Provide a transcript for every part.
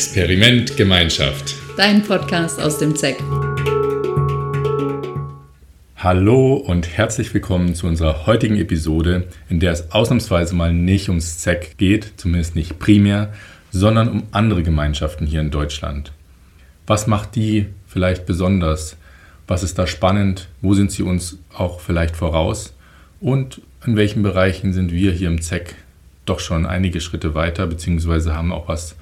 Experiment Gemeinschaft. Dein Podcast aus dem ZEC. Hallo und herzlich willkommen zu unserer heutigen Episode, in der es ausnahmsweise mal nicht ums ZEC geht, zumindest nicht primär, sondern um andere Gemeinschaften hier in Deutschland. Was macht die vielleicht besonders? Was ist da spannend? Wo sind sie uns auch vielleicht voraus? Und in welchen Bereichen sind wir hier im ZEC doch schon einige Schritte weiter, beziehungsweise haben auch was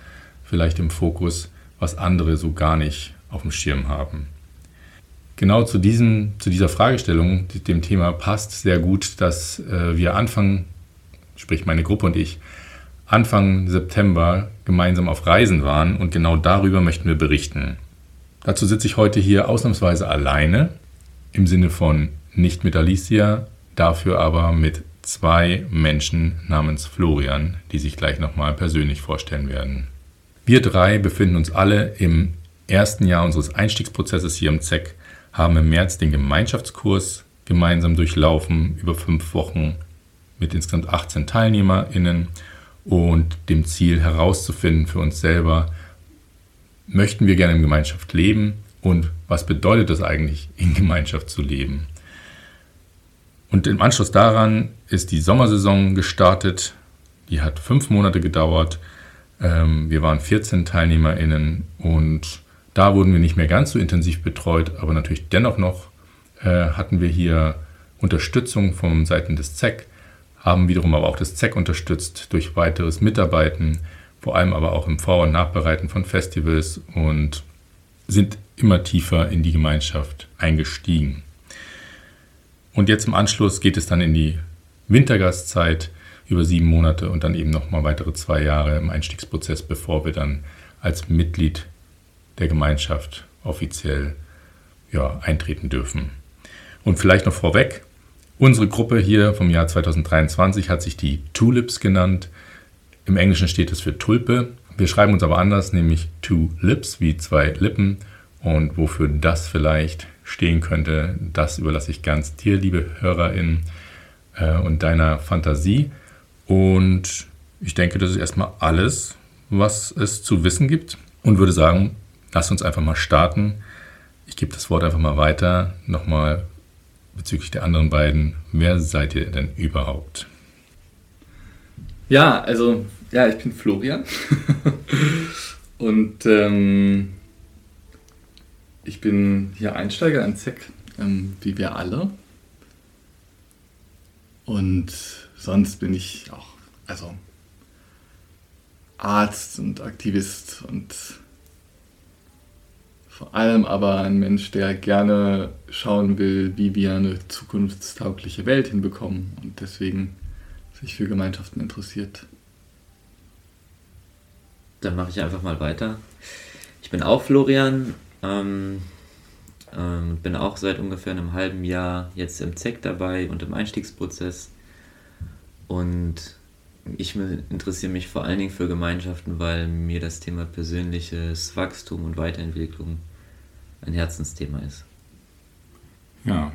vielleicht im Fokus, was andere so gar nicht auf dem Schirm haben. Genau zu, diesem, zu dieser Fragestellung, dem Thema passt sehr gut, dass äh, wir Anfang, sprich meine Gruppe und ich, Anfang September gemeinsam auf Reisen waren und genau darüber möchten wir berichten. Dazu sitze ich heute hier ausnahmsweise alleine, im Sinne von nicht mit Alicia, dafür aber mit zwei Menschen namens Florian, die sich gleich nochmal persönlich vorstellen werden. Wir drei befinden uns alle im ersten Jahr unseres Einstiegsprozesses hier im ZEC, haben im März den Gemeinschaftskurs gemeinsam durchlaufen über fünf Wochen mit insgesamt 18 TeilnehmerInnen und dem Ziel herauszufinden für uns selber, möchten wir gerne in Gemeinschaft leben und was bedeutet es eigentlich, in Gemeinschaft zu leben? Und im Anschluss daran ist die Sommersaison gestartet. Die hat fünf Monate gedauert. Ähm, wir waren 14 TeilnehmerInnen und da wurden wir nicht mehr ganz so intensiv betreut, aber natürlich dennoch noch äh, hatten wir hier Unterstützung von Seiten des ZEC, haben wiederum aber auch das ZEC unterstützt durch weiteres Mitarbeiten, vor allem aber auch im Vor- und Nachbereiten von Festivals und sind immer tiefer in die Gemeinschaft eingestiegen. Und jetzt im Anschluss geht es dann in die Wintergastzeit über sieben Monate und dann eben nochmal weitere zwei Jahre im Einstiegsprozess, bevor wir dann als Mitglied der Gemeinschaft offiziell ja, eintreten dürfen. Und vielleicht noch vorweg, unsere Gruppe hier vom Jahr 2023 hat sich die Tulips genannt. Im Englischen steht es für Tulpe. Wir schreiben uns aber anders, nämlich Two Lips wie zwei Lippen. Und wofür das vielleicht stehen könnte, das überlasse ich ganz dir, liebe Hörerin, äh, und deiner Fantasie. Und ich denke, das ist erstmal alles, was es zu wissen gibt. Und würde sagen, lass uns einfach mal starten. Ich gebe das Wort einfach mal weiter. Nochmal bezüglich der anderen beiden. Wer seid ihr denn überhaupt? Ja, also, ja, ich bin Florian. Und ähm, ich bin hier Einsteiger in ZEC, ähm, wie wir alle. Und sonst bin ich auch, also Arzt und Aktivist und vor allem aber ein Mensch, der gerne schauen will, wie wir eine zukunftstaugliche Welt hinbekommen und deswegen sich für Gemeinschaften interessiert. Dann mache ich einfach mal weiter. Ich bin auch Florian, ähm, ähm, bin auch seit ungefähr einem halben Jahr jetzt im ZEC dabei und im Einstiegsprozess. Und ich interessiere mich vor allen Dingen für Gemeinschaften, weil mir das Thema persönliches Wachstum und Weiterentwicklung ein Herzensthema ist. Ja,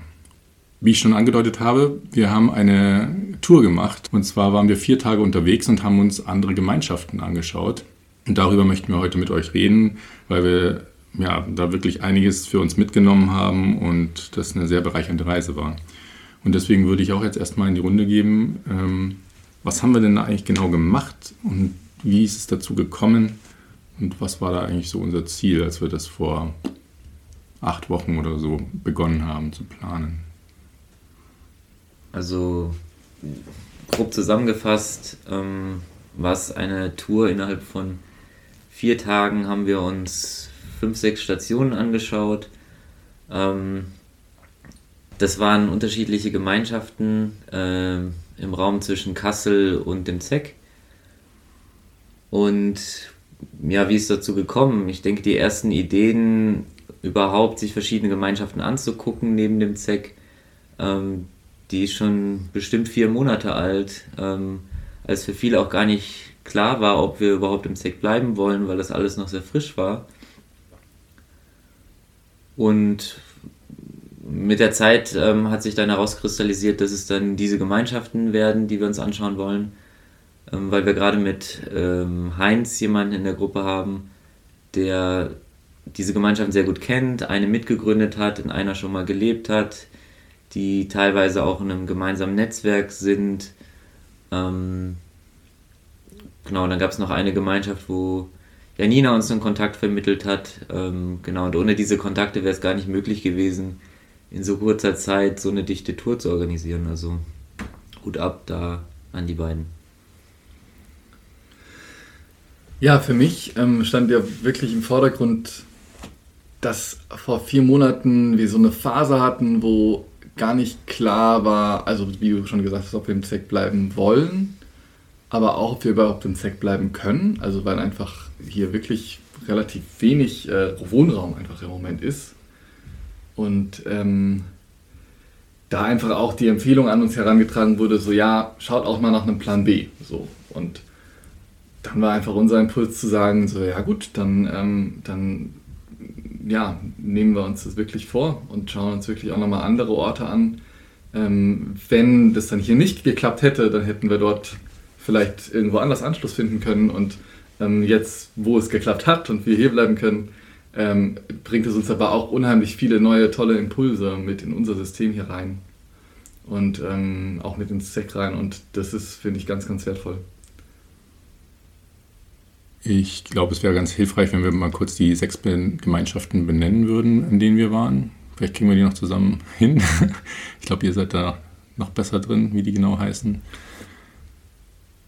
wie ich schon angedeutet habe, wir haben eine Tour gemacht. Und zwar waren wir vier Tage unterwegs und haben uns andere Gemeinschaften angeschaut. Und darüber möchten wir heute mit euch reden, weil wir ja, da wirklich einiges für uns mitgenommen haben und das eine sehr bereichernde Reise war. Und deswegen würde ich auch jetzt erstmal in die Runde geben, ähm, was haben wir denn da eigentlich genau gemacht und wie ist es dazu gekommen und was war da eigentlich so unser Ziel, als wir das vor acht Wochen oder so begonnen haben zu planen? Also grob zusammengefasst ähm, war eine Tour innerhalb von vier Tagen haben wir uns fünf, sechs Stationen angeschaut. Ähm, das waren unterschiedliche Gemeinschaften äh, im Raum zwischen Kassel und dem ZEC. Und ja, wie ist dazu gekommen? Ich denke, die ersten Ideen, überhaupt sich verschiedene Gemeinschaften anzugucken neben dem ZEC, ähm, die ist schon bestimmt vier Monate alt, ähm, als für viele auch gar nicht klar war, ob wir überhaupt im ZEC bleiben wollen, weil das alles noch sehr frisch war. Und mit der Zeit ähm, hat sich dann herauskristallisiert, dass es dann diese Gemeinschaften werden, die wir uns anschauen wollen, ähm, weil wir gerade mit ähm, Heinz jemanden in der Gruppe haben, der diese Gemeinschaften sehr gut kennt, eine mitgegründet hat, in einer schon mal gelebt hat, die teilweise auch in einem gemeinsamen Netzwerk sind. Ähm, genau, dann gab es noch eine Gemeinschaft, wo Janina uns einen Kontakt vermittelt hat. Ähm, genau, und ohne diese Kontakte wäre es gar nicht möglich gewesen, in so kurzer Zeit so eine dichte Tour zu organisieren. Also gut ab da an die beiden. Ja, für mich ähm, stand ja wirklich im Vordergrund, dass vor vier Monaten wir so eine Phase hatten, wo gar nicht klar war, also wie du schon gesagt hast, ob wir im ZEC bleiben wollen, aber auch, ob wir überhaupt im ZEC bleiben können. Also weil einfach hier wirklich relativ wenig äh, Wohnraum einfach im Moment ist. Und ähm, da einfach auch die Empfehlung an uns herangetragen wurde, so ja, schaut auch mal nach einem Plan B. So. Und dann war einfach unser Impuls zu sagen, so ja gut, dann, ähm, dann ja, nehmen wir uns das wirklich vor und schauen uns wirklich auch nochmal andere Orte an. Ähm, wenn das dann hier nicht geklappt hätte, dann hätten wir dort vielleicht irgendwo anders Anschluss finden können und ähm, jetzt, wo es geklappt hat und wir hier bleiben können, ähm, bringt es uns aber auch unheimlich viele neue, tolle Impulse mit in unser System hier rein und ähm, auch mit ins Sek rein und das ist, finde ich, ganz, ganz wertvoll. Ich glaube, es wäre ganz hilfreich, wenn wir mal kurz die sechs Gemeinschaften benennen würden, in denen wir waren. Vielleicht kriegen wir die noch zusammen hin. Ich glaube, ihr seid da noch besser drin, wie die genau heißen.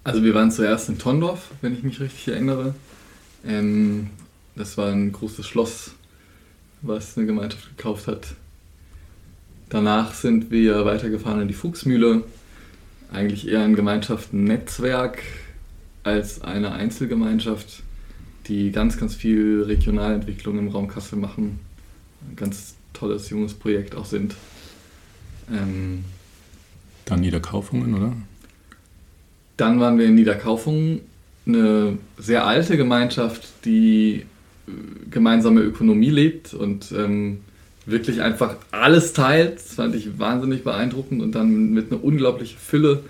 Also wir waren zuerst in Tondorf, wenn ich mich richtig erinnere. Ähm, das war ein großes Schloss, was eine Gemeinschaft gekauft hat. Danach sind wir weitergefahren in die Fuchsmühle. Eigentlich eher ein Gemeinschaftennetzwerk als eine Einzelgemeinschaft, die ganz, ganz viel Regionalentwicklung im Raum Kassel machen. Ein ganz tolles, junges Projekt auch sind. Ähm, Dann Niederkaufungen, oder? Dann waren wir in Niederkaufungen, eine sehr alte Gemeinschaft, die gemeinsame Ökonomie lebt und ähm, wirklich einfach alles teilt. Das fand ich wahnsinnig beeindruckend und dann mit einer unglaublichen Fülle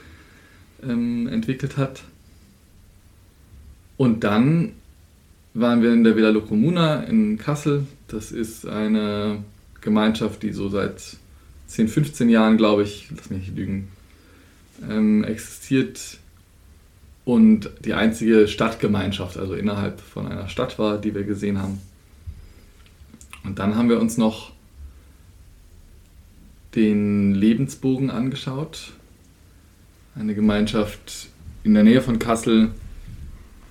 ähm, entwickelt hat. Und dann waren wir in der Villa Locomuna in Kassel. Das ist eine Gemeinschaft, die so seit 10, 15 Jahren, glaube ich, lass mich nicht lügen, ähm, existiert und die einzige Stadtgemeinschaft, also innerhalb von einer Stadt war, die wir gesehen haben. Und dann haben wir uns noch den Lebensbogen angeschaut. Eine Gemeinschaft in der Nähe von Kassel,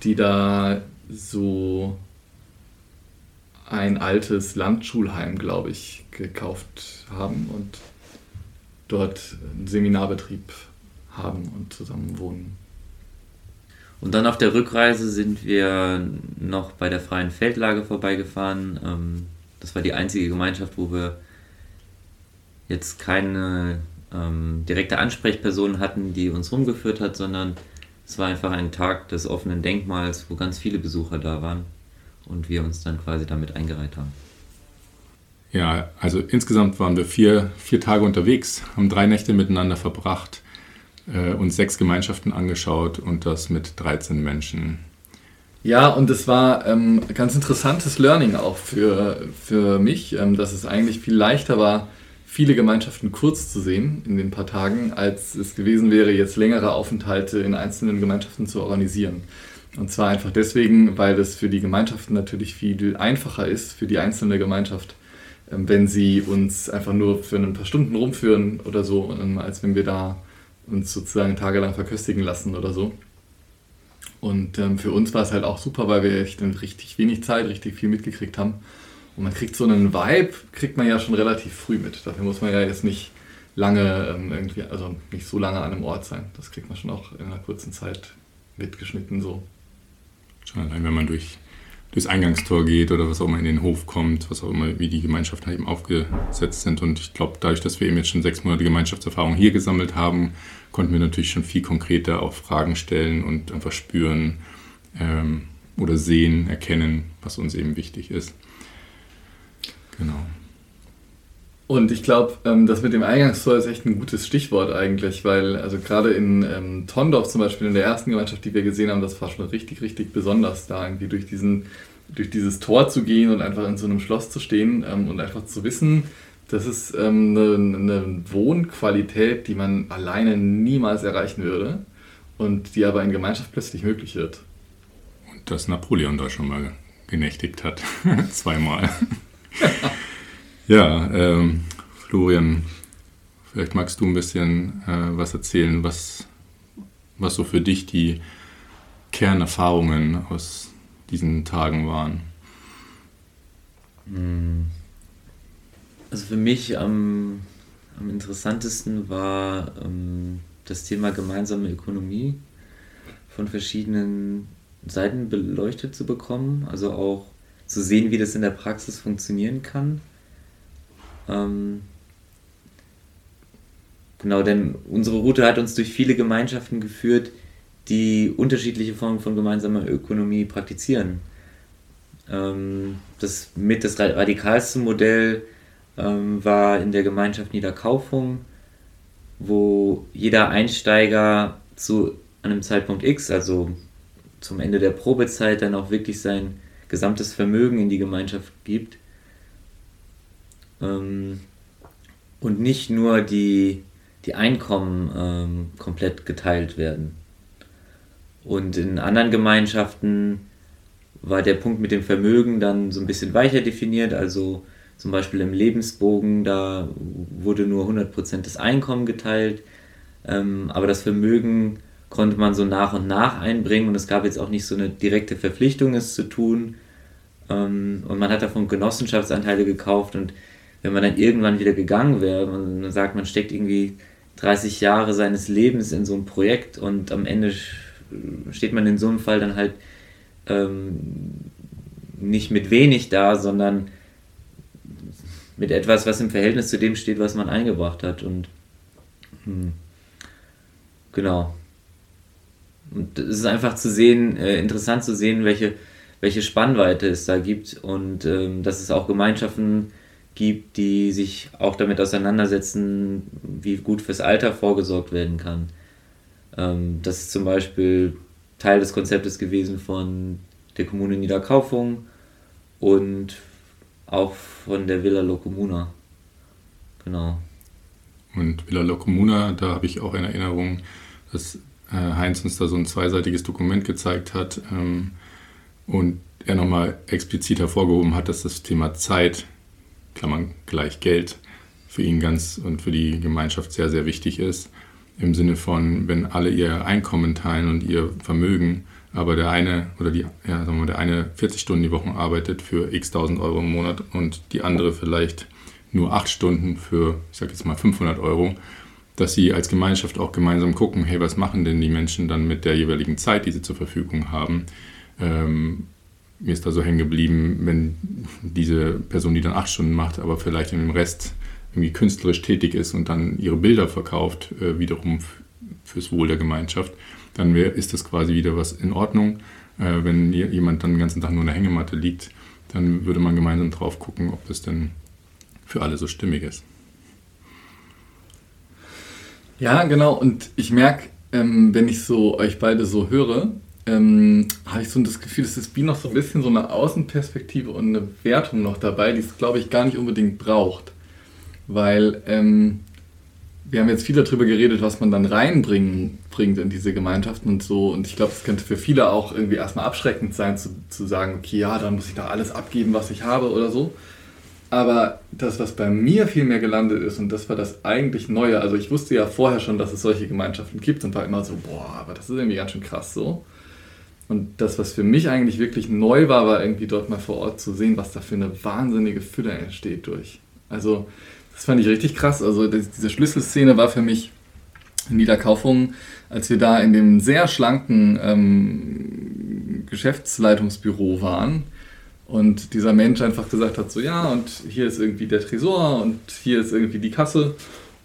die da so ein altes Landschulheim, glaube ich, gekauft haben und dort einen Seminarbetrieb haben und zusammen wohnen. Und dann auf der Rückreise sind wir noch bei der Freien Feldlage vorbeigefahren. Ähm, das war die einzige Gemeinschaft, wo wir jetzt keine ähm, direkte Ansprechperson hatten, die uns rumgeführt hat, sondern es war einfach ein Tag des offenen Denkmals, wo ganz viele Besucher da waren und wir uns dann quasi damit eingereiht haben. Ja, also insgesamt waren wir vier, vier Tage unterwegs, haben drei Nächte miteinander verbracht, äh, uns sechs Gemeinschaften angeschaut und das mit 13 Menschen. Ja, und es war ähm, ganz interessantes Learning auch für, für mich, ähm, dass es eigentlich viel leichter war, viele Gemeinschaften kurz zu sehen in den paar Tagen, als es gewesen wäre, jetzt längere Aufenthalte in einzelnen Gemeinschaften zu organisieren. Und zwar einfach deswegen, weil das für die Gemeinschaften natürlich viel einfacher ist, für die einzelne Gemeinschaft, ähm, wenn sie uns einfach nur für ein paar Stunden rumführen oder so, als wenn wir da uns sozusagen tagelang verköstigen lassen oder so. Und ähm, für uns war es halt auch super, weil wir echt richtig wenig Zeit, richtig viel mitgekriegt haben und man kriegt so einen Vibe, kriegt man ja schon relativ früh mit. Dafür muss man ja jetzt nicht lange ähm, irgendwie, also nicht so lange an einem Ort sein. Das kriegt man schon auch in einer kurzen Zeit mitgeschnitten so. Schon allein, wenn man durch durchs Eingangstor geht oder was auch immer in den Hof kommt, was auch immer, wie die Gemeinschaften eben aufgesetzt sind. Und ich glaube, dadurch, dass wir eben jetzt schon sechs Monate Gemeinschaftserfahrung hier gesammelt haben, konnten wir natürlich schon viel konkreter auch Fragen stellen und einfach spüren ähm, oder sehen, erkennen, was uns eben wichtig ist. Genau. Und ich glaube, ähm, das mit dem Eingangstor ist echt ein gutes Stichwort eigentlich, weil also gerade in ähm, Tondorf zum Beispiel, in der ersten Gemeinschaft, die wir gesehen haben, das war schon richtig, richtig besonders da irgendwie durch diesen durch dieses Tor zu gehen und einfach in so einem Schloss zu stehen ähm, und einfach zu wissen, das ist ähm, eine, eine Wohnqualität, die man alleine niemals erreichen würde und die aber in Gemeinschaft plötzlich möglich wird. Und dass Napoleon da schon mal genächtigt hat. Zweimal. ja, ähm, Florian, vielleicht magst du ein bisschen äh, was erzählen, was, was so für dich die Kernerfahrungen aus diesen Tagen waren. Hm. Also für mich am, am interessantesten war ähm, das Thema gemeinsame Ökonomie von verschiedenen Seiten beleuchtet zu bekommen, also auch zu sehen, wie das in der Praxis funktionieren kann. Ähm, genau, denn unsere Route hat uns durch viele Gemeinschaften geführt, die unterschiedliche Formen von gemeinsamer Ökonomie praktizieren. Ähm, das mit das radikalste Modell ähm, war in der Gemeinschaft Niederkaufung, wo jeder Einsteiger zu einem Zeitpunkt X, also zum Ende der Probezeit, dann auch wirklich sein gesamtes Vermögen in die Gemeinschaft gibt. Ähm, und nicht nur die, die Einkommen ähm, komplett geteilt werden. Und in anderen Gemeinschaften war der Punkt mit dem Vermögen dann so ein bisschen weicher definiert. Also zum Beispiel im Lebensbogen, da wurde nur 100% des Einkommen geteilt. Ähm, aber das Vermögen konnte man so nach und nach einbringen und es gab jetzt auch nicht so eine direkte Verpflichtung, es zu tun. Ähm, und man hat davon Genossenschaftsanteile gekauft und wenn man dann irgendwann wieder gegangen wäre, man sagt, man steckt irgendwie 30 Jahre seines Lebens in so ein Projekt und am Ende steht man in so einem Fall dann halt ähm, nicht mit wenig da, sondern mit etwas, was im Verhältnis zu dem steht, was man eingebracht hat. Und hm, genau. Und es ist einfach zu sehen, äh, interessant zu sehen, welche, welche Spannweite es da gibt und ähm, dass es auch Gemeinschaften gibt, die sich auch damit auseinandersetzen, wie gut fürs Alter vorgesorgt werden kann. Ähm, das ist zum Beispiel Teil des Konzeptes gewesen von der Kommune Niederkaufung und auch von der Villa Locomuna. Genau. Und Villa Locomuna, da habe ich auch in Erinnerung, dass äh, Heinz uns da so ein zweiseitiges Dokument gezeigt hat ähm, und er nochmal explizit hervorgehoben hat, dass das Thema Zeit, Klammern gleich Geld, für ihn ganz und für die Gemeinschaft sehr, sehr wichtig ist im Sinne von, wenn alle ihr Einkommen teilen und ihr Vermögen, aber der eine oder die, ja, sagen wir, der eine 40 Stunden die Woche arbeitet für x tausend Euro im Monat und die andere vielleicht nur 8 Stunden für, ich sag jetzt mal 500 Euro, dass sie als Gemeinschaft auch gemeinsam gucken, hey, was machen denn die Menschen dann mit der jeweiligen Zeit, die sie zur Verfügung haben? Ähm, mir ist da so hängen geblieben, wenn diese Person, die dann 8 Stunden macht, aber vielleicht in dem Rest irgendwie künstlerisch tätig ist und dann ihre Bilder verkauft, äh, wiederum fürs Wohl der Gemeinschaft, dann wär, ist das quasi wieder was in Ordnung. Äh, wenn jemand dann den ganzen Tag nur in der Hängematte liegt, dann würde man gemeinsam drauf gucken, ob das denn für alle so stimmig ist. Ja, genau. Und ich merke, ähm, wenn ich so euch beide so höre, ähm, habe ich so das Gefühl, dass das Bi noch so ein bisschen so eine Außenperspektive und eine Wertung noch dabei, die es, glaube ich, gar nicht unbedingt braucht weil ähm, wir haben jetzt viel darüber geredet, was man dann reinbringen bringt in diese Gemeinschaften und so. Und ich glaube, es könnte für viele auch irgendwie erstmal abschreckend sein, zu, zu sagen, okay, ja, dann muss ich da alles abgeben, was ich habe oder so. Aber das, was bei mir viel mehr gelandet ist, und das war das eigentlich Neue, also ich wusste ja vorher schon, dass es solche Gemeinschaften gibt und war immer so, boah, aber das ist irgendwie ganz schön krass so. Und das, was für mich eigentlich wirklich neu war, war irgendwie dort mal vor Ort zu sehen, was da für eine wahnsinnige Fülle entsteht durch. Also das fand ich richtig krass. Also diese Schlüsselszene war für mich in Niederkaufung, als wir da in dem sehr schlanken ähm, Geschäftsleitungsbüro waren und dieser Mensch einfach gesagt hat, so ja, und hier ist irgendwie der Tresor und hier ist irgendwie die Kasse.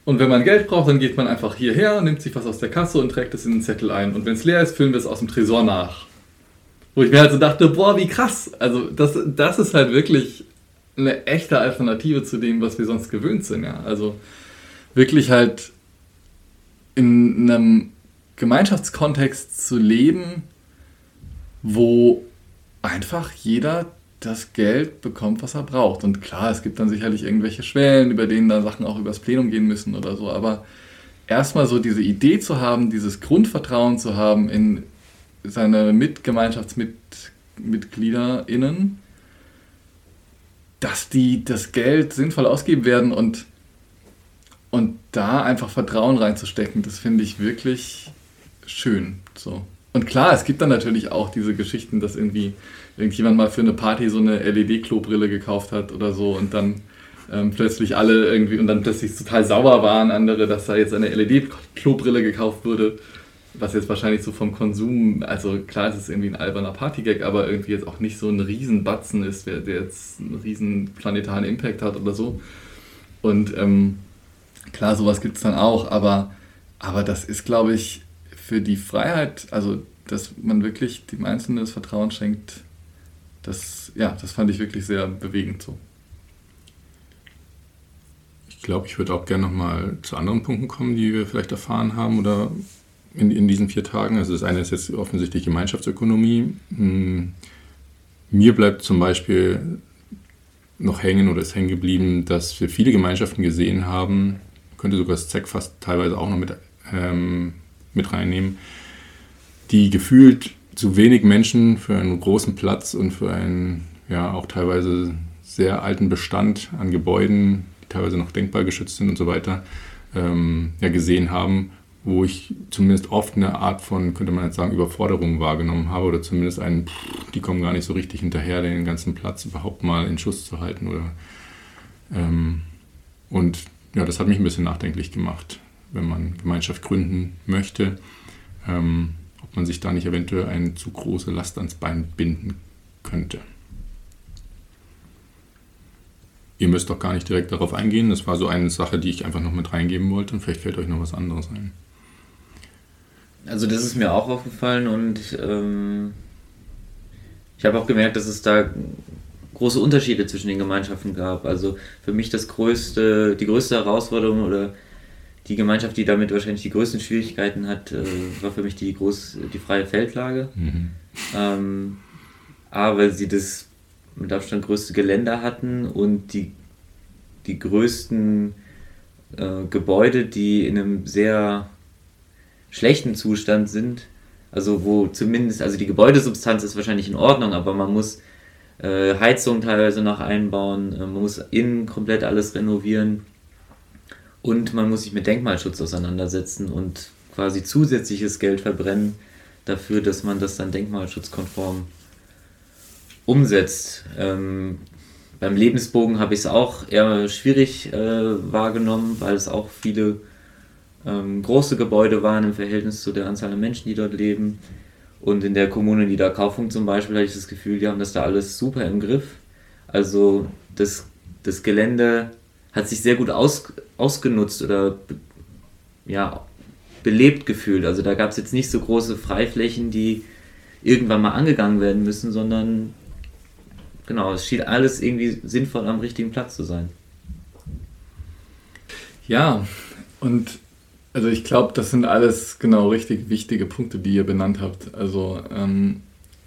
Und wenn man Geld braucht, dann geht man einfach hierher, nimmt sich was aus der Kasse und trägt es in den Zettel ein. Und wenn es leer ist, füllen wir es aus dem Tresor nach. Wo ich mir halt so dachte, boah, wie krass. Also das, das ist halt wirklich eine echte Alternative zu dem, was wir sonst gewöhnt sind. Ja? Also wirklich halt in einem Gemeinschaftskontext zu leben, wo einfach jeder das Geld bekommt, was er braucht. Und klar, es gibt dann sicherlich irgendwelche Schwellen, über denen da Sachen auch übers Plenum gehen müssen oder so, aber erstmal so diese Idee zu haben, dieses Grundvertrauen zu haben in seine MitgemeinschaftsmitgliederInnen, dass die das Geld sinnvoll ausgeben werden und, und da einfach Vertrauen reinzustecken, das finde ich wirklich schön. So. Und klar, es gibt dann natürlich auch diese Geschichten, dass irgendwie irgendjemand mal für eine Party so eine LED-Klobrille gekauft hat oder so und dann ähm, plötzlich alle irgendwie und dann plötzlich total sauer waren andere, dass da jetzt eine LED-Klobrille gekauft wurde, was jetzt wahrscheinlich so vom Konsum, also klar ist es irgendwie ein alberner Partygag, aber irgendwie jetzt auch nicht so ein Riesenbatzen ist, der, jetzt einen riesen planetaren Impact hat oder so. Und ähm, klar, sowas gibt es dann auch, aber, aber das ist, glaube ich, für die Freiheit, also dass man wirklich dem Einzelnen das Vertrauen schenkt, das, ja, das fand ich wirklich sehr bewegend so. Ich glaube, ich würde auch gerne nochmal zu anderen Punkten kommen, die wir vielleicht erfahren haben oder in, in diesen vier Tagen. Also das eine ist jetzt offensichtlich Gemeinschaftsökonomie. Hm, mir bleibt zum Beispiel noch hängen oder ist hängen geblieben, dass wir viele Gemeinschaften gesehen haben, könnte sogar das ZEC fast teilweise auch noch mit ähm, mit reinnehmen, die gefühlt zu wenig Menschen für einen großen Platz und für einen ja auch teilweise sehr alten Bestand an Gebäuden, die teilweise noch denkbar geschützt sind und so weiter, ähm, ja, gesehen haben, wo ich zumindest oft eine Art von, könnte man jetzt sagen, Überforderung wahrgenommen habe oder zumindest einen, die kommen gar nicht so richtig hinterher, den ganzen Platz überhaupt mal in Schuss zu halten oder ähm, und ja, das hat mich ein bisschen nachdenklich gemacht wenn man Gemeinschaft gründen möchte, ähm, ob man sich da nicht eventuell eine zu große Last ans Bein binden könnte. Ihr müsst doch gar nicht direkt darauf eingehen. Das war so eine Sache, die ich einfach noch mit reingeben wollte und vielleicht fällt euch noch was anderes ein. Also das ist mir auch aufgefallen und ähm, ich habe auch gemerkt, dass es da große Unterschiede zwischen den Gemeinschaften gab. Also für mich das größte, die größte Herausforderung oder die Gemeinschaft, die damit wahrscheinlich die größten Schwierigkeiten hat, äh, war für mich die, groß, die freie Feldlage. Mhm. Ähm, A, weil sie das mit Abstand größte Geländer hatten und die, die größten äh, Gebäude, die in einem sehr schlechten Zustand sind. Also wo zumindest, also die Gebäudesubstanz ist wahrscheinlich in Ordnung, aber man muss äh, Heizung teilweise noch einbauen, äh, man muss innen komplett alles renovieren. Und man muss sich mit Denkmalschutz auseinandersetzen und quasi zusätzliches Geld verbrennen dafür, dass man das dann denkmalschutzkonform umsetzt. Ähm, beim Lebensbogen habe ich es auch eher schwierig äh, wahrgenommen, weil es auch viele ähm, große Gebäude waren im Verhältnis zu der Anzahl der Menschen, die dort leben. Und in der Kommune Niederkaufung zum Beispiel hatte ich das Gefühl, die haben das da alles super im Griff. Also das, das Gelände hat sich sehr gut aus, ausgenutzt oder ja, belebt gefühlt. Also da gab es jetzt nicht so große Freiflächen, die irgendwann mal angegangen werden müssen, sondern genau, es schien alles irgendwie sinnvoll am richtigen Platz zu sein. Ja, und also ich glaube, das sind alles genau richtig wichtige Punkte, die ihr benannt habt. Also ähm,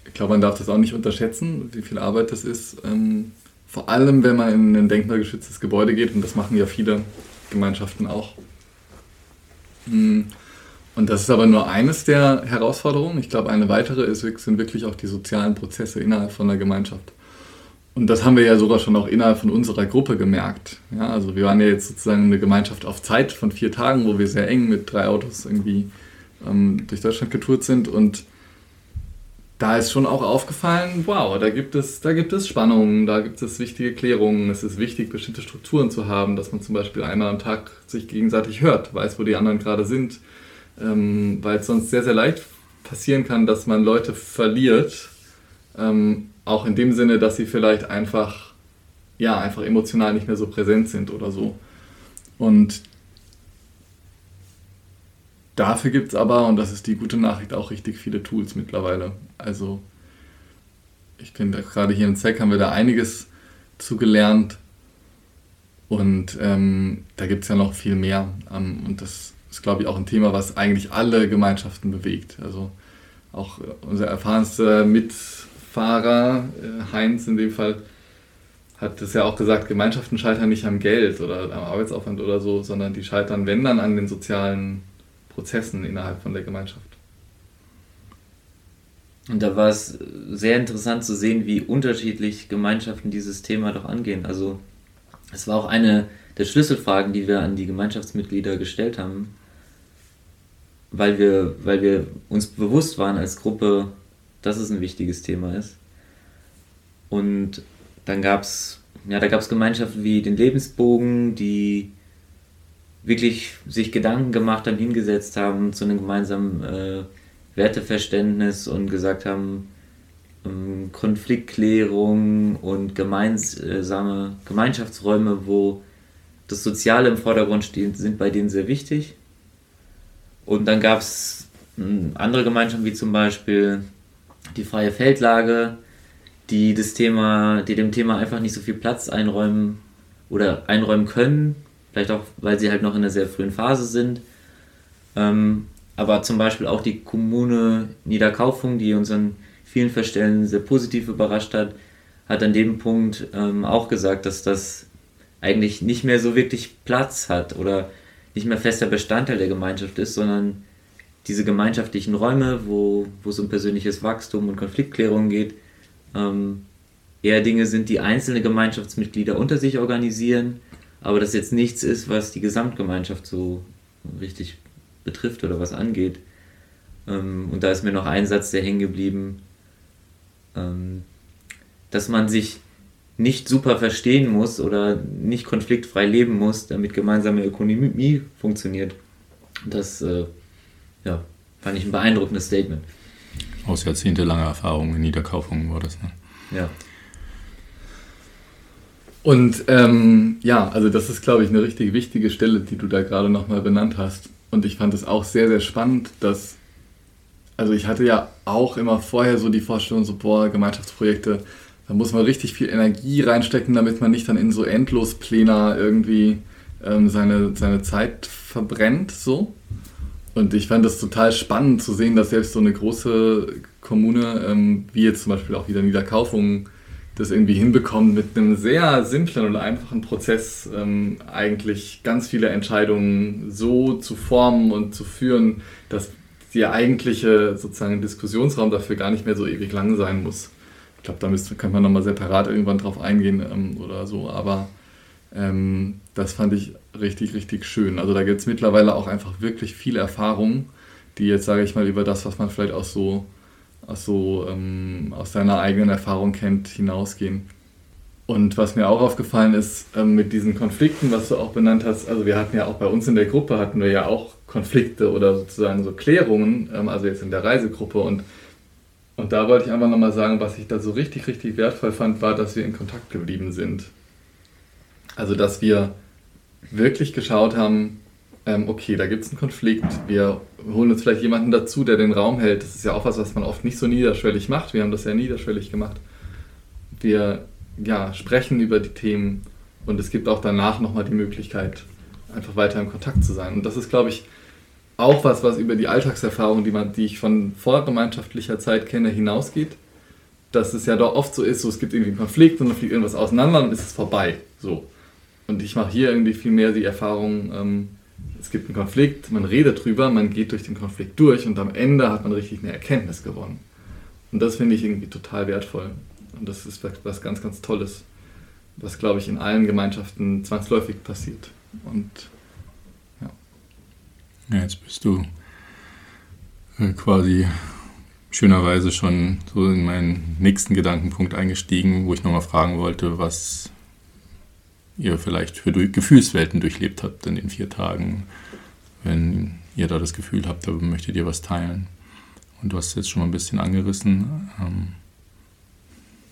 ich glaube, man darf das auch nicht unterschätzen, wie viel Arbeit das ist, ähm, vor allem, wenn man in ein denkmalgeschütztes Gebäude geht, und das machen ja viele Gemeinschaften auch. Hm. Und das ist aber nur eines der Herausforderungen. Ich glaube, eine weitere ist, sind wirklich auch die sozialen Prozesse innerhalb von der Gemeinschaft. Und das haben wir ja sogar schon auch innerhalb von unserer Gruppe gemerkt. Ja, also wir waren ja jetzt sozusagen eine Gemeinschaft auf Zeit von vier Tagen, wo wir sehr eng mit drei Autos irgendwie ähm, durch Deutschland getourt sind. Und da ist schon auch aufgefallen, wow, da gibt es, da gibt es Spannungen, da gibt es wichtige Klärungen. Es ist wichtig, bestimmte Strukturen zu haben, dass man zum Beispiel einmal am Tag sich gegenseitig hört, weiß, wo die anderen gerade sind, ähm, weil es sonst sehr, sehr leicht passieren kann, dass man Leute verliert, ähm, auch in dem Sinne, dass sie vielleicht einfach, ja, einfach emotional nicht mehr so präsent sind oder so. Und Dafür gibt es aber, und das ist die gute Nachricht, auch richtig viele Tools mittlerweile. Also ich finde, gerade hier im ZEC haben wir da einiges zugelernt. Und ähm, da gibt es ja noch viel mehr. Ähm, und das ist, glaube ich, auch ein Thema, was eigentlich alle Gemeinschaften bewegt. Also auch unser erfahrenster mit Fahrer, äh, Heinz in dem Fall, hat es ja auch gesagt, Gemeinschaften scheitern nicht am Geld oder am Arbeitsaufwand oder so, sondern die scheitern, wenn dann, an den sozialen Prozessen innerhalb von der Gemeinschaft. Und da war es sehr interessant zu sehen, wie unterschiedlich Gemeinschaften dieses Thema doch angehen. Also es war auch eine der Schlüsselfragen, die wir an die Gemeinschaftsmitglieder gestellt haben, weil wir, weil wir uns bewusst waren als Gruppe, dass es ein wichtiges Thema ist. Und dann gab es ja, da gab's Gemeinschaften wie den Lebensbogen, die wirklich sich Gedanken gemacht haben, hingesetzt haben zu einem gemeinsamen äh, Werteverständnis und gesagt haben, ähm, Konfliktklärung und gemeinsame Gemeinschaftsräume, wo das Soziale im Vordergrund steht, sind bei denen sehr wichtig. Und dann gab es hm, andere Gemeinschaften, wie zum Beispiel die freie Feldlage, die das Thema, die dem Thema einfach nicht so viel Platz einräumen oder einräumen können, vielleicht auch, weil sie halt noch in einer sehr frühen Phase sind. Ähm, aber zum Beispiel auch die Kommune Niederkaufung, die uns an vielen Verstellen sehr positiv überrascht hat, hat an dem Punkt ähm, auch gesagt, dass das eigentlich nicht mehr so wirklich Platz hat oder nicht mehr fester Bestandteil der Gemeinschaft ist, sondern diese gemeinschaftlichen Räume, wo, wo es um persönliches Wachstum und Konfliktklärung geht, ähm, eher Dinge sind, die einzelne Gemeinschaftsmitglieder unter sich organisieren, aber das jetzt nichts ist, was die Gesamtgemeinschaft so richtig betrifft oder was angeht. Ähm, und da ist mir noch ein Satz sehr hängen geblieben, ähm, dass man sich nicht super verstehen muss oder nicht konfliktfrei leben muss, damit gemeinsame Ökonomie funktioniert. Das äh, ja, fand ich ein beeindruckendes Statement. Aus jahrzehntelanger Erfahrung in Niederkaufungen war das, ne? Ja. Und ähm, ja, also das ist, glaube ich, eine richtig wichtige Stelle, die du da gerade nochmal benannt hast. Und ich fand es auch sehr, sehr spannend, dass, also ich hatte ja auch immer vorher so die Vorstellung, so, boah, Gemeinschaftsprojekte, da muss man richtig viel Energie reinstecken, damit man nicht dann in so Endlospläne irgendwie ähm, seine, seine Zeit verbrennt, so. Und ich fand es total spannend zu sehen, dass selbst so eine große Kommune, ähm, wie jetzt zum Beispiel auch wieder Niederkaufung, das irgendwie hinbekommt, mit einem sehr simplen und einfachen Prozess ähm, eigentlich ganz viele Entscheidungen so zu formen und zu führen, dass der eigentliche sozusagen Diskussionsraum dafür gar nicht mehr so ewig lang sein muss. Ich glaube, da müsste, könnte man nochmal separat irgendwann drauf eingehen ähm, oder so, aber ähm, das fand ich richtig, richtig schön. Also da gibt es mittlerweile auch einfach wirklich viel Erfahrung, die jetzt, sage ich mal, über das, was man vielleicht auch so aus, so, ähm, aus seiner eigenen Erfahrung kennt, hinausgehen. Und was mir auch aufgefallen ist ähm, mit diesen Konflikten, was du auch benannt hast, also wir hatten ja auch bei uns in der Gruppe, hatten wir ja auch Konflikte oder sozusagen so Klärungen, ähm, also jetzt in der Reisegruppe und und da wollte ich einfach nochmal sagen, was ich da so richtig, richtig wertvoll fand, war, dass wir in Kontakt geblieben sind. Also, dass wir wirklich geschaut haben, ähm, okay, da gibt es einen Konflikt, wir holen uns vielleicht jemanden dazu, der den Raum hält. Das ist ja auch was, was man oft nicht so niederschwellig macht. Wir haben das ja niederschwellig gemacht. Wir ja, sprechen über die Themen und es gibt auch danach nochmal die Möglichkeit, einfach weiter in Kontakt zu sein. Und das ist, glaube ich, auch was, was über die Alltagserfahrung, die, man, die ich von vorgemeinschaftlicher Zeit kenne, hinausgeht. Dass es ja doch oft so ist, so, es gibt irgendwie einen Konflikt und dann fliegt irgendwas auseinander und ist es vorbei. So. Und ich mache hier irgendwie viel mehr die Erfahrung, ähm, es gibt einen Konflikt, man redet drüber, man geht durch den Konflikt durch und am Ende hat man richtig eine Erkenntnis gewonnen. Und das finde ich irgendwie total wertvoll. Und das ist was ganz, ganz Tolles, was, glaube ich, in allen Gemeinschaften zwangsläufig passiert. Und ja. ja jetzt bist du äh, quasi schönerweise schon so in meinen nächsten Gedankenpunkt eingestiegen, wo ich nochmal fragen wollte, was ihr vielleicht für Gefühlswelten durchlebt habt in den vier Tagen, wenn ihr da das Gefühl habt, da möchtet ihr was teilen. Und du hast jetzt schon mal ein bisschen angerissen. Ähm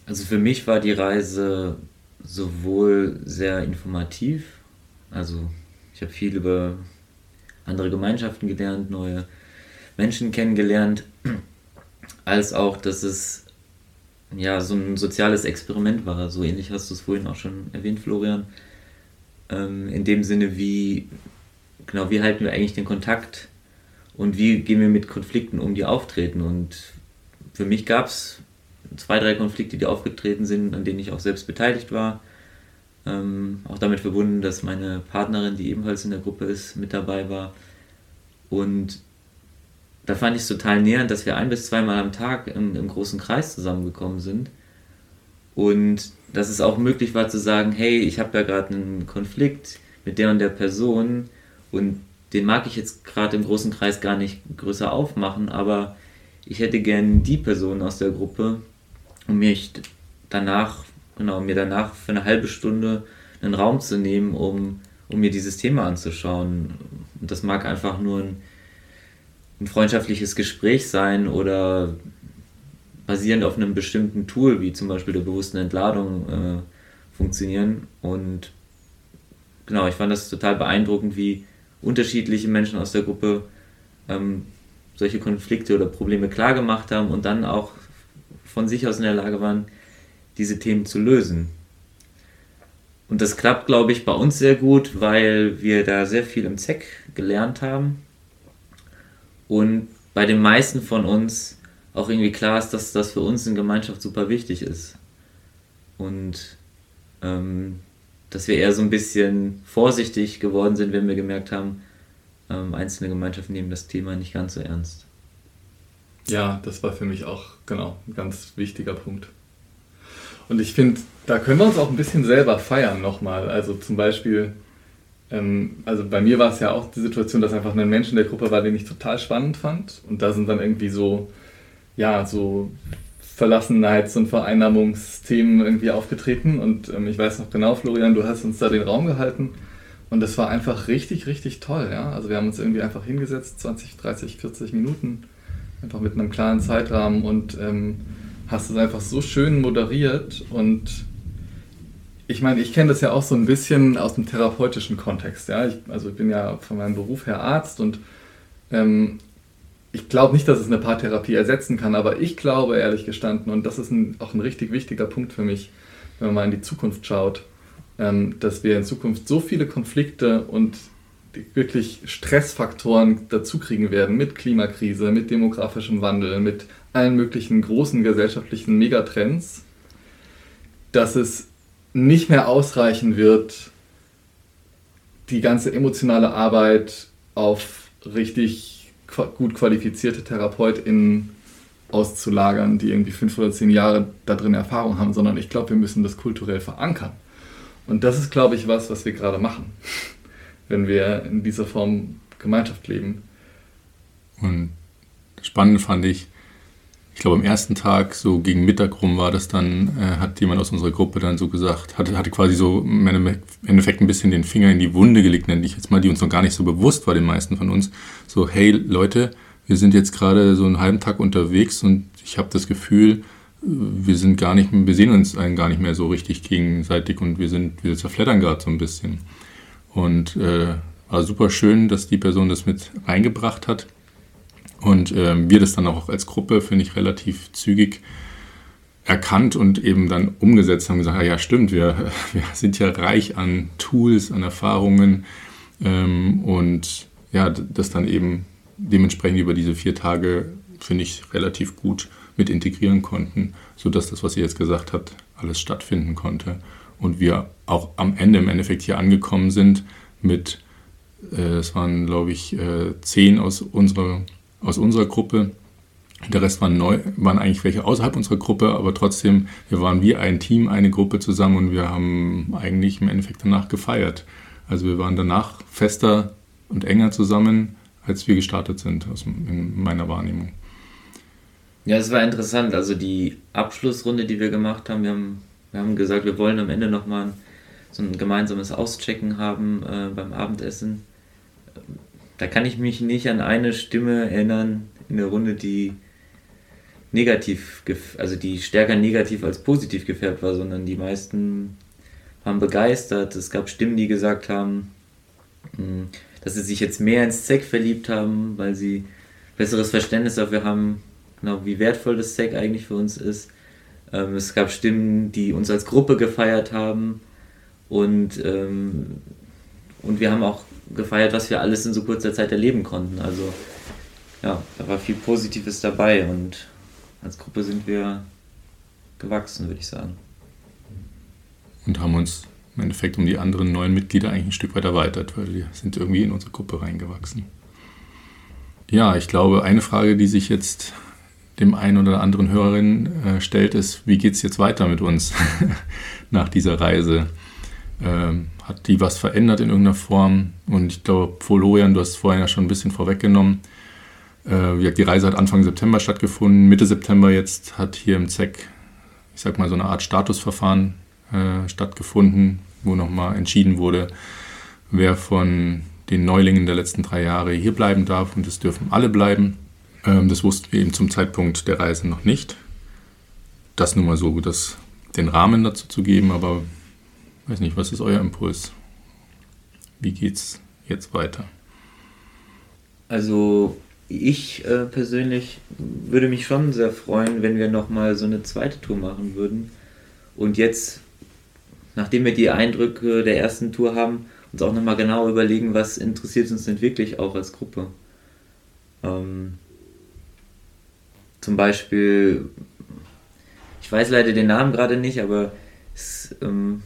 also für mich war die Reise sowohl sehr informativ, also ich habe viel über andere Gemeinschaften gelernt, neue Menschen kennengelernt, als auch, dass es ja, so ein soziales Experiment war. So ähnlich hast du es vorhin auch schon erwähnt, Florian. Ähm, in dem Sinne, wie, genau, wie halten wir eigentlich den Kontakt und wie gehen wir mit Konflikten um, die auftreten. Und für mich gab es zwei, drei Konflikte, die aufgetreten sind, an denen ich auch selbst beteiligt war. Ähm, auch damit verbunden, dass meine Partnerin, die ebenfalls in der Gruppe ist, mit dabei war. Und da fand ich es total nähernd, dass wir ein bis zweimal am Tag im, im großen Kreis zusammengekommen sind. Und dass es auch möglich war zu sagen, hey, ich habe da gerade einen Konflikt mit der und der Person und den mag ich jetzt gerade im großen Kreis gar nicht größer aufmachen, aber ich hätte gern die Person aus der Gruppe, um mich danach, genau, mir danach für eine halbe Stunde einen Raum zu nehmen, um, um mir dieses Thema anzuschauen. Und das mag einfach nur ein, ein freundschaftliches Gespräch sein oder basierend auf einem bestimmten Tool, wie zum Beispiel der bewussten Entladung, äh, funktionieren. Und genau, ich fand das total beeindruckend, wie unterschiedliche Menschen aus der Gruppe ähm, solche Konflikte oder Probleme klargemacht haben und dann auch von sich aus in der Lage waren, diese Themen zu lösen. Und das klappt, glaube ich, bei uns sehr gut, weil wir da sehr viel im ZEC gelernt haben und bei den meisten von uns auch irgendwie klar ist, dass das für uns in Gemeinschaft super wichtig ist. Und ähm, dass wir eher so ein bisschen vorsichtig geworden sind, wenn wir gemerkt haben, ähm, einzelne Gemeinschaften nehmen das Thema nicht ganz so ernst. Ja, das war für mich auch genau ein ganz wichtiger Punkt. Und ich finde, da können wir uns auch ein bisschen selber feiern nochmal. Also zum Beispiel, also bei mir war es ja auch die Situation, dass einfach ein Mensch in der Gruppe war, den ich total spannend fand. Und da sind dann irgendwie so, ja, so Verlassenheits- und Vereinnahmungsthemen irgendwie aufgetreten. Und ähm, ich weiß noch genau, Florian, du hast uns da den Raum gehalten. Und das war einfach richtig, richtig toll. Ja? Also wir haben uns irgendwie einfach hingesetzt, 20, 30, 40 Minuten, einfach mit einem klaren Zeitrahmen und ähm, hast es einfach so schön moderiert. Und ich meine, ich kenne das ja auch so ein bisschen aus dem therapeutischen Kontext. Ja? Ich, also ich bin ja von meinem Beruf her Arzt und ähm, ich glaube nicht, dass es eine Paartherapie ersetzen kann, aber ich glaube ehrlich gestanden, und das ist ein, auch ein richtig wichtiger Punkt für mich, wenn man mal in die Zukunft schaut, ähm, dass wir in Zukunft so viele Konflikte und wirklich Stressfaktoren dazu kriegen werden mit Klimakrise, mit demografischem Wandel, mit allen möglichen großen gesellschaftlichen Megatrends, dass es nicht mehr ausreichen wird, die ganze emotionale Arbeit auf richtig gut qualifizierte TherapeutInnen auszulagern, die irgendwie fünf oder zehn Jahre da drin Erfahrung haben, sondern ich glaube, wir müssen das kulturell verankern. Und das ist, glaube ich, was, was wir gerade machen, wenn wir in dieser Form Gemeinschaft leben. Und spannend fand ich, ich glaube am ersten Tag, so gegen Mittag rum war das dann, äh, hat jemand aus unserer Gruppe dann so gesagt, hatte, hatte quasi so im Endeffekt ein bisschen den Finger in die Wunde gelegt, nenne ich jetzt mal, die uns noch gar nicht so bewusst war, den meisten von uns. So, hey Leute, wir sind jetzt gerade so einen halben Tag unterwegs und ich habe das Gefühl, wir sind gar nicht, wir sehen uns einen gar nicht mehr so richtig gegenseitig und wir sind, wir zerfleddern gerade so ein bisschen. Und äh, war super schön, dass die Person das mit reingebracht hat. Und äh, wir das dann auch als Gruppe, finde ich, relativ zügig erkannt und eben dann umgesetzt haben, gesagt, ja stimmt, wir, wir sind ja reich an Tools, an Erfahrungen ähm, und ja, das dann eben dementsprechend über diese vier Tage, finde ich, relativ gut mit integrieren konnten, sodass das, was ihr jetzt gesagt habt, alles stattfinden konnte. Und wir auch am Ende im Endeffekt hier angekommen sind mit, äh, es waren glaube ich äh, zehn aus unserer aus unserer Gruppe. Der Rest waren neu, waren eigentlich welche außerhalb unserer Gruppe, aber trotzdem, wir waren wie ein Team, eine Gruppe zusammen und wir haben eigentlich im Endeffekt danach gefeiert. Also wir waren danach fester und enger zusammen, als wir gestartet sind, aus, in meiner Wahrnehmung. Ja, es war interessant. Also die Abschlussrunde, die wir gemacht haben, wir haben, wir haben gesagt, wir wollen am Ende nochmal so ein gemeinsames Auschecken haben äh, beim Abendessen da kann ich mich nicht an eine Stimme erinnern in der Runde, die negativ, also die stärker negativ als positiv gefärbt war, sondern die meisten waren begeistert. Es gab Stimmen, die gesagt haben, hm, dass sie sich jetzt mehr ins Zeck verliebt haben, weil sie besseres Verständnis dafür haben, genau wie wertvoll das Zeck eigentlich für uns ist. Ähm, es gab Stimmen, die uns als Gruppe gefeiert haben und, ähm, und wir haben auch gefeiert, was wir alles in so kurzer Zeit erleben konnten. Also ja, da war viel Positives dabei und als Gruppe sind wir gewachsen, würde ich sagen. Und haben uns im Endeffekt um die anderen neuen Mitglieder eigentlich ein Stück weit erweitert, weil die sind irgendwie in unsere Gruppe reingewachsen. Ja, ich glaube, eine Frage, die sich jetzt dem einen oder anderen Hörerin äh, stellt, ist, wie geht es jetzt weiter mit uns nach dieser Reise? Ähm, hat die was verändert in irgendeiner Form? Und ich glaube, Florian, du hast vorhin ja schon ein bisschen vorweggenommen. Äh, die Reise hat Anfang September stattgefunden. Mitte September jetzt hat hier im ZEC, ich sag mal, so eine Art Statusverfahren äh, stattgefunden, wo nochmal entschieden wurde, wer von den Neulingen der letzten drei Jahre hier bleiben darf. Und es dürfen alle bleiben. Ähm, das wussten wir eben zum Zeitpunkt der Reise noch nicht. Das nur mal so, das, den Rahmen dazu zu geben, aber weiß nicht, was ist euer Impuls? Wie geht's jetzt weiter? Also ich äh, persönlich würde mich schon sehr freuen, wenn wir nochmal so eine zweite Tour machen würden. Und jetzt, nachdem wir die Eindrücke der ersten Tour haben, uns auch nochmal genau überlegen, was interessiert uns denn wirklich auch als Gruppe. Ähm, zum Beispiel, ich weiß leider den Namen gerade nicht, aber es ähm,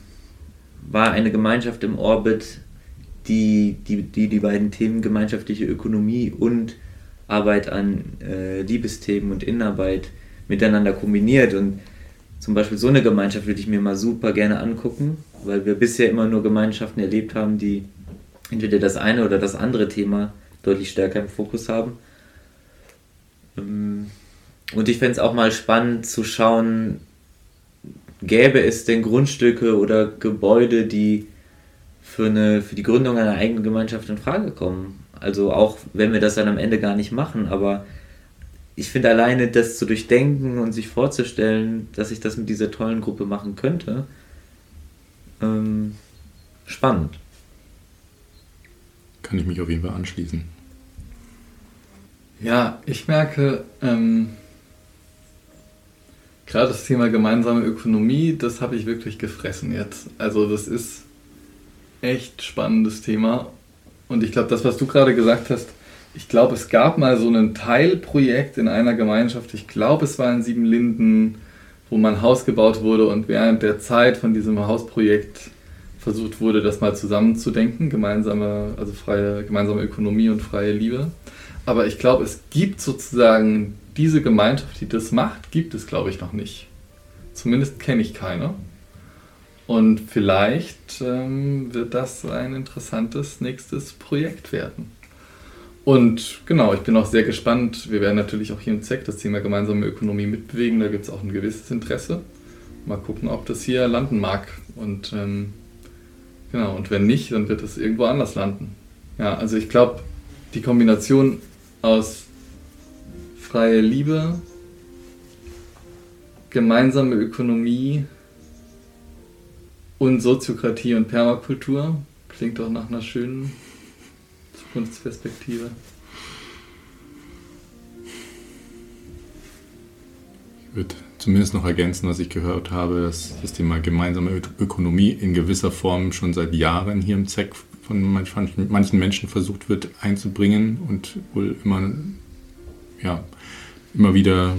war eine Gemeinschaft im Orbit, die die, die, die beiden Themen gemeinschaftliche Ökonomie und Arbeit an äh, Liebesthemen und Innenarbeit miteinander kombiniert. Und zum Beispiel so eine Gemeinschaft würde ich mir mal super gerne angucken, weil wir bisher immer nur Gemeinschaften erlebt haben, die entweder das eine oder das andere Thema deutlich stärker im Fokus haben. Ähm, und ich fände es auch mal spannend zu schauen, gäbe es denn Grundstücke oder Gebäude, die für, eine, für die Gründung einer eigenen Gemeinschaft in Frage kommen? Also auch wenn wir das dann am Ende gar nicht machen, aber ich finde alleine das zu durchdenken und sich vorzustellen, dass ich das mit dieser tollen Gruppe machen könnte, ähm, spannend. Kann ich mich auf jeden Fall anschließen. Ja, ich merke, ähm, gerade das Thema gemeinsame Ökonomie, das habe ich wirklich gefressen jetzt. Also das ist echt spannendes Thema und ich glaube, das, was du gerade gesagt hast, ich glaube, es gab mal so ein Teilprojekt in einer Gemeinschaft, ich glaube, es war in Siebenlinden, wo mal Haus gebaut wurde und während der Zeit von diesem Hausprojekt versucht wurde, das mal zusammenzudenken, gemeinsame, also freie, gemeinsame Ökonomie und freie Liebe. Aber ich glaube, es gibt sozusagen diese Gemeinschaft, die das macht, gibt es, glaube ich, noch nicht. Zumindest kenne ich keine. Und vielleicht ähm, wird das ein interessantes nächstes Projekt werden. Und genau, ich bin auch sehr gespannt. Wir werden natürlich auch hier im ZEC das Thema gemeinsame Ökonomie mitbewegen. Da gibt es auch ein gewisses Interesse. Mal gucken, ob das hier landen mag. Und ähm, genau, und wenn nicht, dann wird es irgendwo anders landen. Ja, also ich glaube, die Kombination aus freie Liebe, gemeinsame Ökonomie und Soziokratie und Permakultur. Klingt doch nach einer schönen Zukunftsperspektive. Ich würde zumindest noch ergänzen, was ich gehört habe, dass das Thema gemeinsame Ökonomie in gewisser Form schon seit Jahren hier im ZEC von manchen Menschen versucht wird einzubringen und wohl immer, ja, immer wieder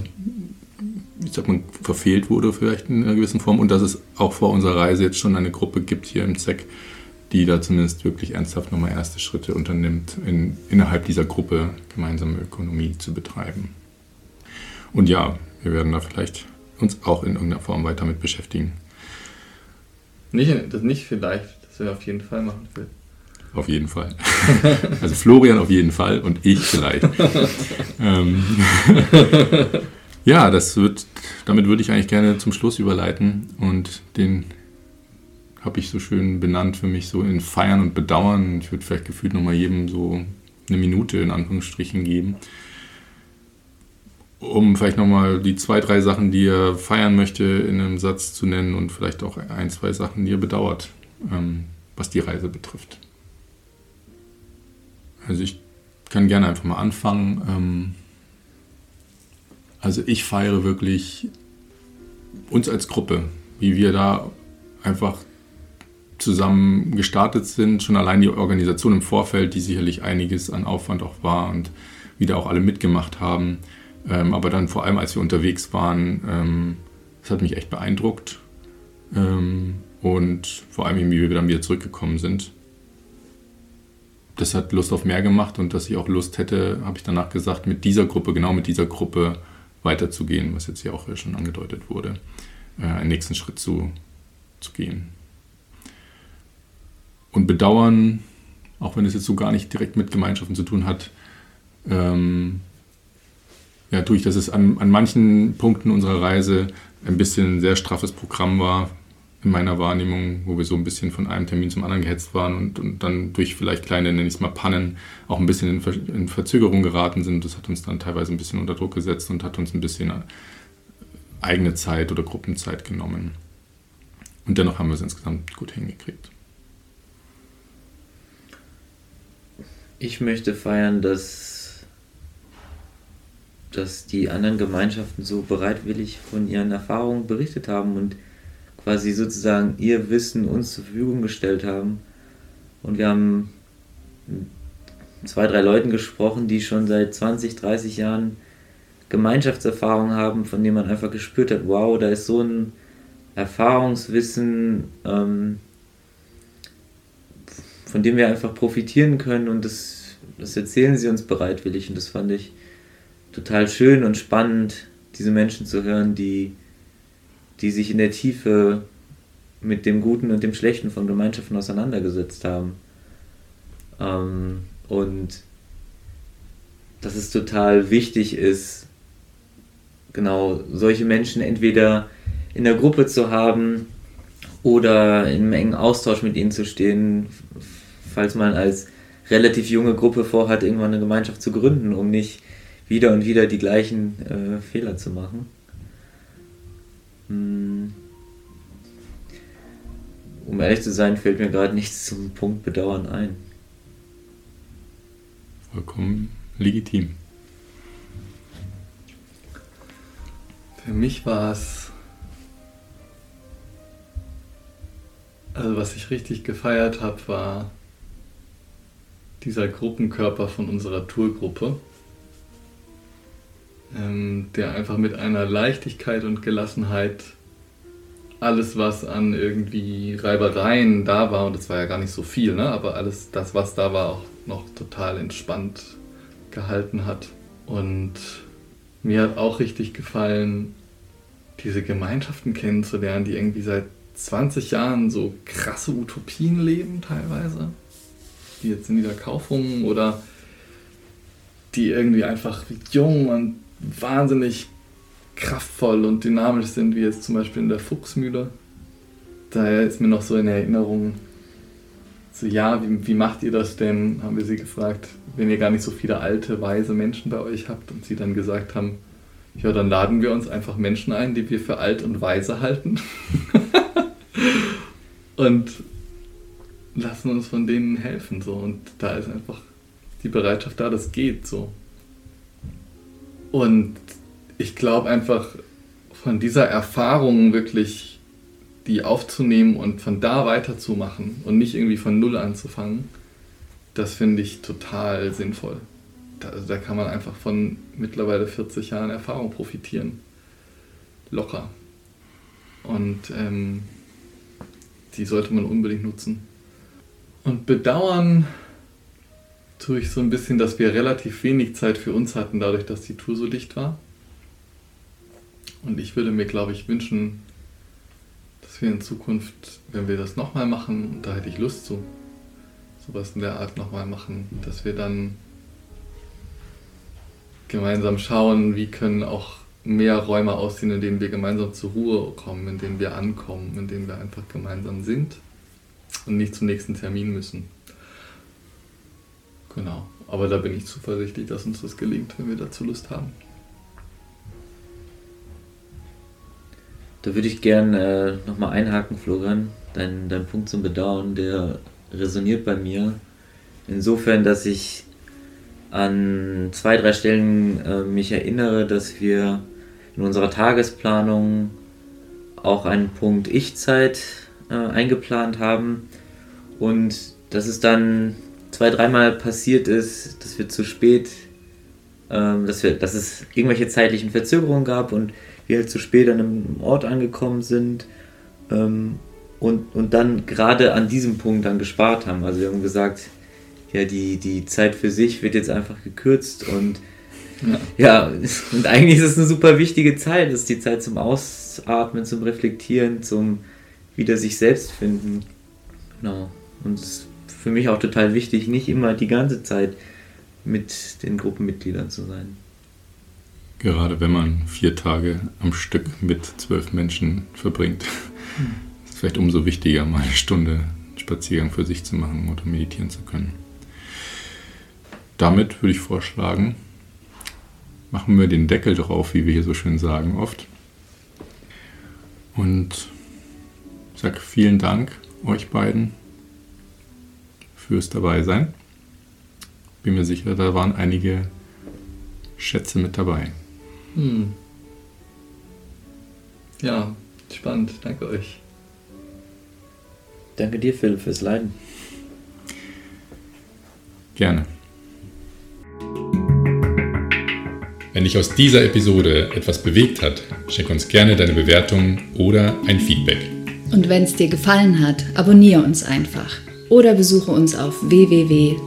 ich sag mal, verfehlt wurde vielleicht in einer gewissen Form und dass es auch vor unserer Reise jetzt schon eine Gruppe gibt hier im ZEC, die da zumindest wirklich ernsthaft nochmal erste Schritte unternimmt, in, innerhalb dieser Gruppe gemeinsame Ökonomie zu betreiben. Und ja, wir werden da vielleicht uns auch in irgendeiner Form weiter mit beschäftigen. Nicht, das nicht vielleicht, das wir auf jeden Fall machen will. Auf jeden Fall. Also Florian auf jeden Fall und ich vielleicht. ähm, ja, das wird, damit würde ich eigentlich gerne zum Schluss überleiten und den habe ich so schön benannt für mich so in Feiern und Bedauern. Ich würde vielleicht gefühlt nochmal jedem so eine Minute in Anführungsstrichen geben, um vielleicht nochmal die zwei, drei Sachen, die er feiern möchte, in einem Satz zu nennen und vielleicht auch ein, zwei Sachen, die er bedauert, ähm, was die Reise betrifft. Also ich kann gerne einfach mal anfangen. Ähm, also ich feiere wirklich uns als Gruppe, wie wir da einfach zusammen gestartet sind. Schon allein die Organisation im Vorfeld, die sicherlich einiges an Aufwand auch war und wie da auch alle mitgemacht haben. Ähm, aber dann vor allem, als wir unterwegs waren, ähm, Das hat mich echt beeindruckt. Und vor allem, wie wir dann wieder zurückgekommen sind. Das hat Lust auf mehr gemacht und dass ich auch Lust hätte, habe ich danach gesagt, mit dieser Gruppe, genau mit dieser Gruppe weiterzugehen, was jetzt hier auch schon angedeutet wurde, äh, einen nächsten Schritt zu, zu gehen. Und bedauern, auch wenn es jetzt so gar nicht direkt mit Gemeinschaften zu tun hat, ähm, ja, tue ich, dass es an, an manchen Punkten unserer Reise ein bisschen ein sehr straffes Programm war, in meiner Wahrnehmung, wo wir so ein bisschen von einem Termin zum anderen gehetzt waren und, und dann durch vielleicht kleine, nenne ich es mal, Pannen auch ein bisschen in, Ver in, Verzögerung geraten sind. Das hat uns dann teilweise ein bisschen unter Druck gesetzt und hat uns ein bisschen eigene Zeit oder Gruppenzeit genommen. Und dennoch haben wir es insgesamt gut hingekriegt. Ich möchte feiern, dass, dass die anderen Gemeinschaften so bereitwillig von ihren Erfahrungen berichtet haben und quasi sozusagen ihr Wissen uns zur Verfügung gestellt haben. Und wir haben zwei, drei Leuten gesprochen, die schon seit 20, 30 Jahren Gemeinschaftserfahrung haben, von denen man einfach gespürt hat, wow, da ist so ein Erfahrungswissen, ähm, von dem wir einfach profitieren können und das, das erzählen sie uns bereitwillig und das fand ich total schön und spannend, diese Menschen zu hören, die die sich in der Tiefe mit dem Guten und dem Schlechten von Gemeinschaften auseinandergesetzt haben. Ähm, und dass es total wichtig ist, genau solche Menschen entweder in der Gruppe zu haben oder in einem engen Austausch mit ihnen zu stehen, falls man als relativ junge Gruppe vorhat, irgendwann eine Gemeinschaft zu gründen, um nicht wieder und wieder die gleichen äh, Fehler zu machen. Hm. Um ehrlich zu sein, fällt mir gerade nichts zum Punkt Bedauern ein. Vollkommen legitim. Für mich war es, also was ich richtig gefeiert habe, war dieser Gruppenkörper von unserer Tourgruppe ähm, der einfach mit einer Leichtigkeit und Gelassenheit alles, was an irgendwie Reibereien da war, und das war ja gar nicht so viel, ne? aber alles das, was da war, auch noch total entspannt gehalten hat. Und mir hat auch richtig gefallen, diese Gemeinschaften kennenzulernen, die irgendwie seit 20 Jahren so krasse Utopien leben teilweise, wie jetzt in Niederkaufungen oder die irgendwie einfach jung und wahnsinnig kraftvoll und dynamisch sind, wie jetzt zum Beispiel in der Fuchsmühle. Daher ist mir noch so in Erinnerung, so ja, wie, wie macht ihr das denn, haben wir sie gefragt, wenn ihr gar nicht so viele alte, weise Menschen bei euch habt und sie dann gesagt haben, ja, dann laden wir uns einfach Menschen ein, die wir für alt und weise halten und lassen uns von denen helfen so und da ist einfach die Bereitschaft da, das geht so. Und ich glaube einfach, von dieser Erfahrung wirklich die aufzunehmen und von da weiterzumachen und nicht irgendwie von Null anzufangen, das finde ich total sinnvoll. Da, also da kann man einfach von mittlerweile 40 Jahren Erfahrung profitieren. Locker. Und ähm, die sollte man unbedingt nutzen. Und bedauern tue ich so ein bisschen, dass wir relativ wenig Zeit für uns hatten, dadurch, dass die Tour so dicht war. Und ich würde mir, glaube ich, wünschen, dass wir in Zukunft, wenn wir das nochmal machen, und da hätte ich Lust zu, sowas in der Art nochmal machen, dass wir dann gemeinsam schauen, wie können auch mehr Räume aussehen, in denen wir gemeinsam zur Ruhe kommen, in denen wir ankommen, in denen wir einfach gemeinsam sind und nicht zum nächsten Termin müssen. Genau. Aber da bin ich zuversichtlich, dass uns das gelingt, wenn wir dazu Lust haben. Da würde ich gerne äh, nochmal einhaken, Florian. Dein, dein Punkt zum Bedauern, der resoniert bei mir. Insofern, dass ich an zwei, drei Stellen äh, mich erinnere, dass wir in unserer Tagesplanung auch einen Punkt Ich-Zeit äh, eingeplant haben und dass es dann zwei, dreimal passiert ist, dass wir zu spät, ähm, dass, wir, dass es irgendwelche zeitlichen Verzögerungen gab und wir halt zu spät an einem Ort angekommen sind ähm, und, und dann gerade an diesem Punkt dann gespart haben. Also wir haben gesagt, ja, die, die Zeit für sich wird jetzt einfach gekürzt und ja. ja, und eigentlich ist es eine super wichtige Zeit. Das ist die Zeit zum Ausatmen, zum Reflektieren, zum wieder sich selbst finden. Genau. Und es für mich auch total wichtig, nicht immer die ganze Zeit mit den Gruppenmitgliedern zu sein. Gerade wenn man vier Tage am Stück mit zwölf Menschen verbringt, hm. ist es vielleicht umso wichtiger, mal eine Stunde Spaziergang für sich zu machen oder meditieren zu können. Damit würde ich vorschlagen, machen wir den Deckel drauf, wie wir hier so schön sagen oft. Und sage vielen Dank euch beiden fürs Dabeisein. Bin mir sicher, da waren einige Schätze mit dabei. Hm. Ja, spannend. Danke euch. Danke dir, Philipp, fürs Leiden. Gerne. Wenn dich aus dieser Episode etwas bewegt hat, schick uns gerne deine Bewertung oder ein Feedback. Und wenn es dir gefallen hat, abonniere uns einfach oder besuche uns auf www.zeck.de.